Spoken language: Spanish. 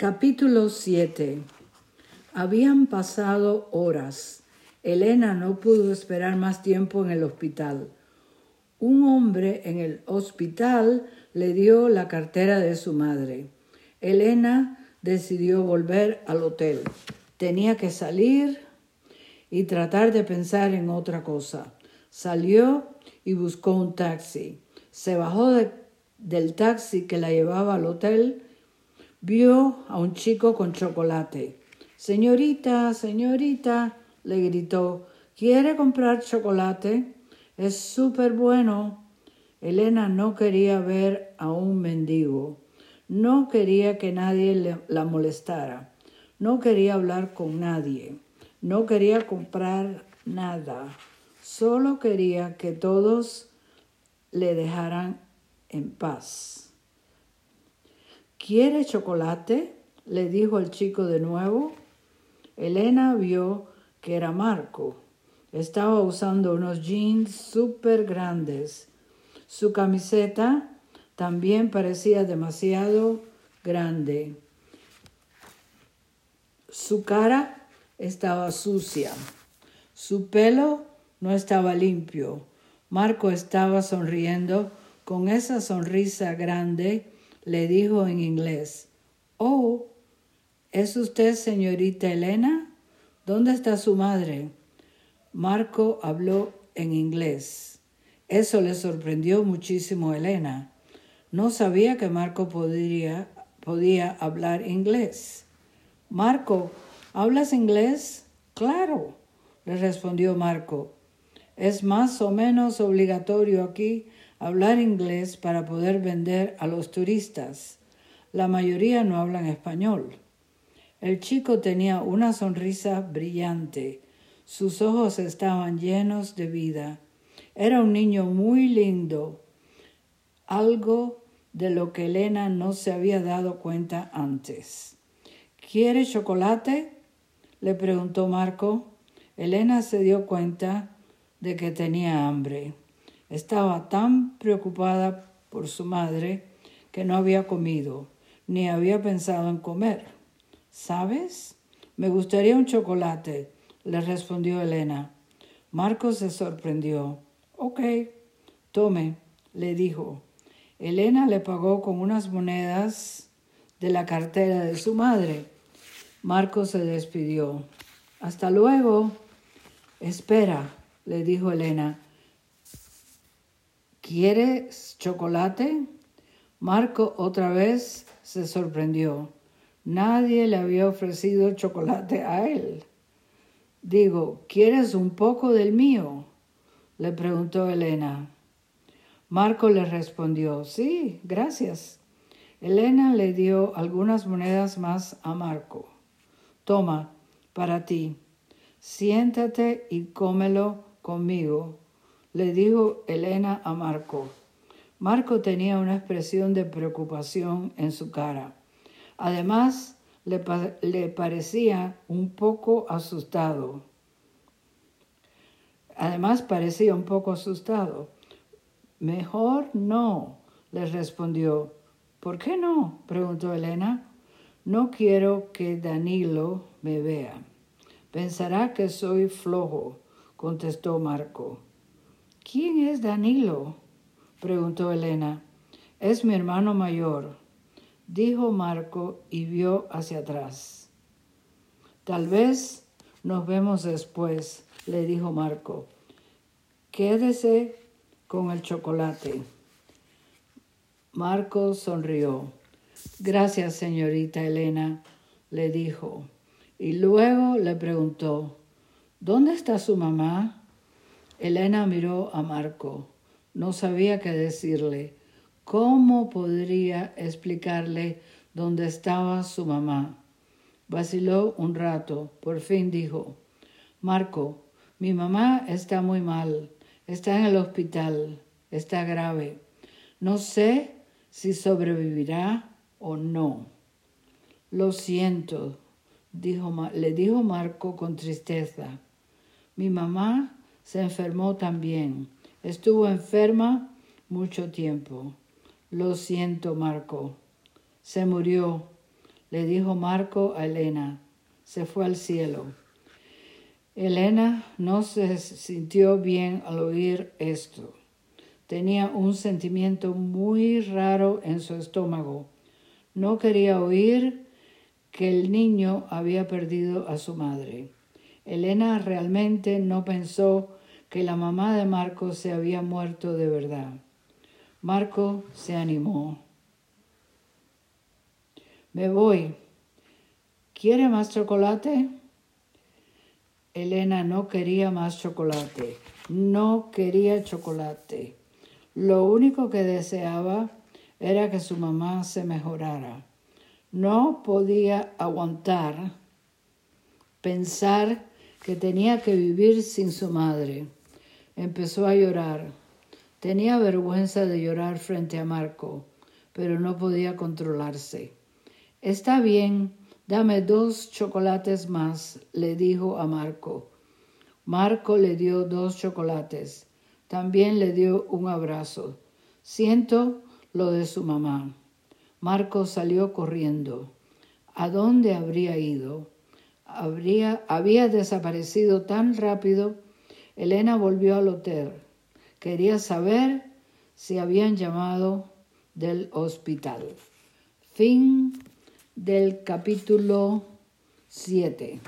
Capítulo 7 Habían pasado horas. Elena no pudo esperar más tiempo en el hospital. Un hombre en el hospital le dio la cartera de su madre. Elena decidió volver al hotel. Tenía que salir y tratar de pensar en otra cosa. Salió y buscó un taxi. Se bajó del taxi que la llevaba al hotel. Vio a un chico con chocolate. Señorita, señorita, le gritó, ¿quiere comprar chocolate? Es súper bueno. Elena no quería ver a un mendigo. No quería que nadie la molestara. No quería hablar con nadie. No quería comprar nada. Solo quería que todos le dejaran en paz. ¿Quiere chocolate? le dijo el chico de nuevo. Elena vio que era Marco. Estaba usando unos jeans súper grandes. Su camiseta también parecía demasiado grande. Su cara estaba sucia. Su pelo no estaba limpio. Marco estaba sonriendo con esa sonrisa grande. Le dijo en inglés, Oh, ¿es usted señorita Elena? ¿Dónde está su madre? Marco habló en inglés. Eso le sorprendió muchísimo a Elena. No sabía que Marco podría, podía hablar inglés. Marco, ¿hablas inglés? Claro, le respondió Marco. Es más o menos obligatorio aquí hablar inglés para poder vender a los turistas. La mayoría no hablan español. El chico tenía una sonrisa brillante. Sus ojos estaban llenos de vida. Era un niño muy lindo, algo de lo que Elena no se había dado cuenta antes. ¿Quiere chocolate? le preguntó Marco. Elena se dio cuenta de que tenía hambre. Estaba tan preocupada por su madre que no había comido, ni había pensado en comer. ¿Sabes? Me gustaría un chocolate, le respondió Elena. Marco se sorprendió. Ok, tome, le dijo. Elena le pagó con unas monedas de la cartera de su madre. Marco se despidió. Hasta luego. Espera, le dijo Elena. ¿Quieres chocolate? Marco otra vez se sorprendió. Nadie le había ofrecido chocolate a él. Digo, ¿quieres un poco del mío? le preguntó Elena. Marco le respondió, sí, gracias. Elena le dio algunas monedas más a Marco. Toma, para ti. Siéntate y cómelo conmigo, le dijo Elena a Marco. Marco tenía una expresión de preocupación en su cara. Además, le, le parecía un poco asustado. Además, parecía un poco asustado. Mejor no, le respondió. ¿Por qué no? preguntó Elena. No quiero que Danilo me vea. Pensará que soy flojo, contestó Marco. ¿Quién es Danilo? preguntó Elena. Es mi hermano mayor, dijo Marco y vio hacia atrás. Tal vez nos vemos después, le dijo Marco. Quédese con el chocolate. Marco sonrió. Gracias, señorita Elena, le dijo. Y luego le preguntó, ¿Dónde está su mamá? Elena miró a Marco. No sabía qué decirle. ¿Cómo podría explicarle dónde estaba su mamá? Vaciló un rato. Por fin dijo, Marco, mi mamá está muy mal. Está en el hospital. Está grave. No sé si sobrevivirá o no. Lo siento, le dijo Marco con tristeza. Mi mamá se enfermó también. Estuvo enferma mucho tiempo. Lo siento, Marco. Se murió. le dijo Marco a Elena. Se fue al cielo. Elena no se sintió bien al oír esto. Tenía un sentimiento muy raro en su estómago. No quería oír que el niño había perdido a su madre. Elena realmente no pensó que la mamá de Marco se había muerto de verdad. Marco se animó. Me voy. ¿Quiere más chocolate? Elena no quería más chocolate. No quería chocolate. Lo único que deseaba era que su mamá se mejorara. No podía aguantar pensar que tenía que vivir sin su madre. Empezó a llorar. Tenía vergüenza de llorar frente a Marco, pero no podía controlarse. Está bien, dame dos chocolates más, le dijo a Marco. Marco le dio dos chocolates. También le dio un abrazo. Siento lo de su mamá. Marco salió corriendo. ¿A dónde habría ido? Habría, había desaparecido tan rápido. Elena volvió al hotel. Quería saber si habían llamado del hospital. Fin del capítulo 7.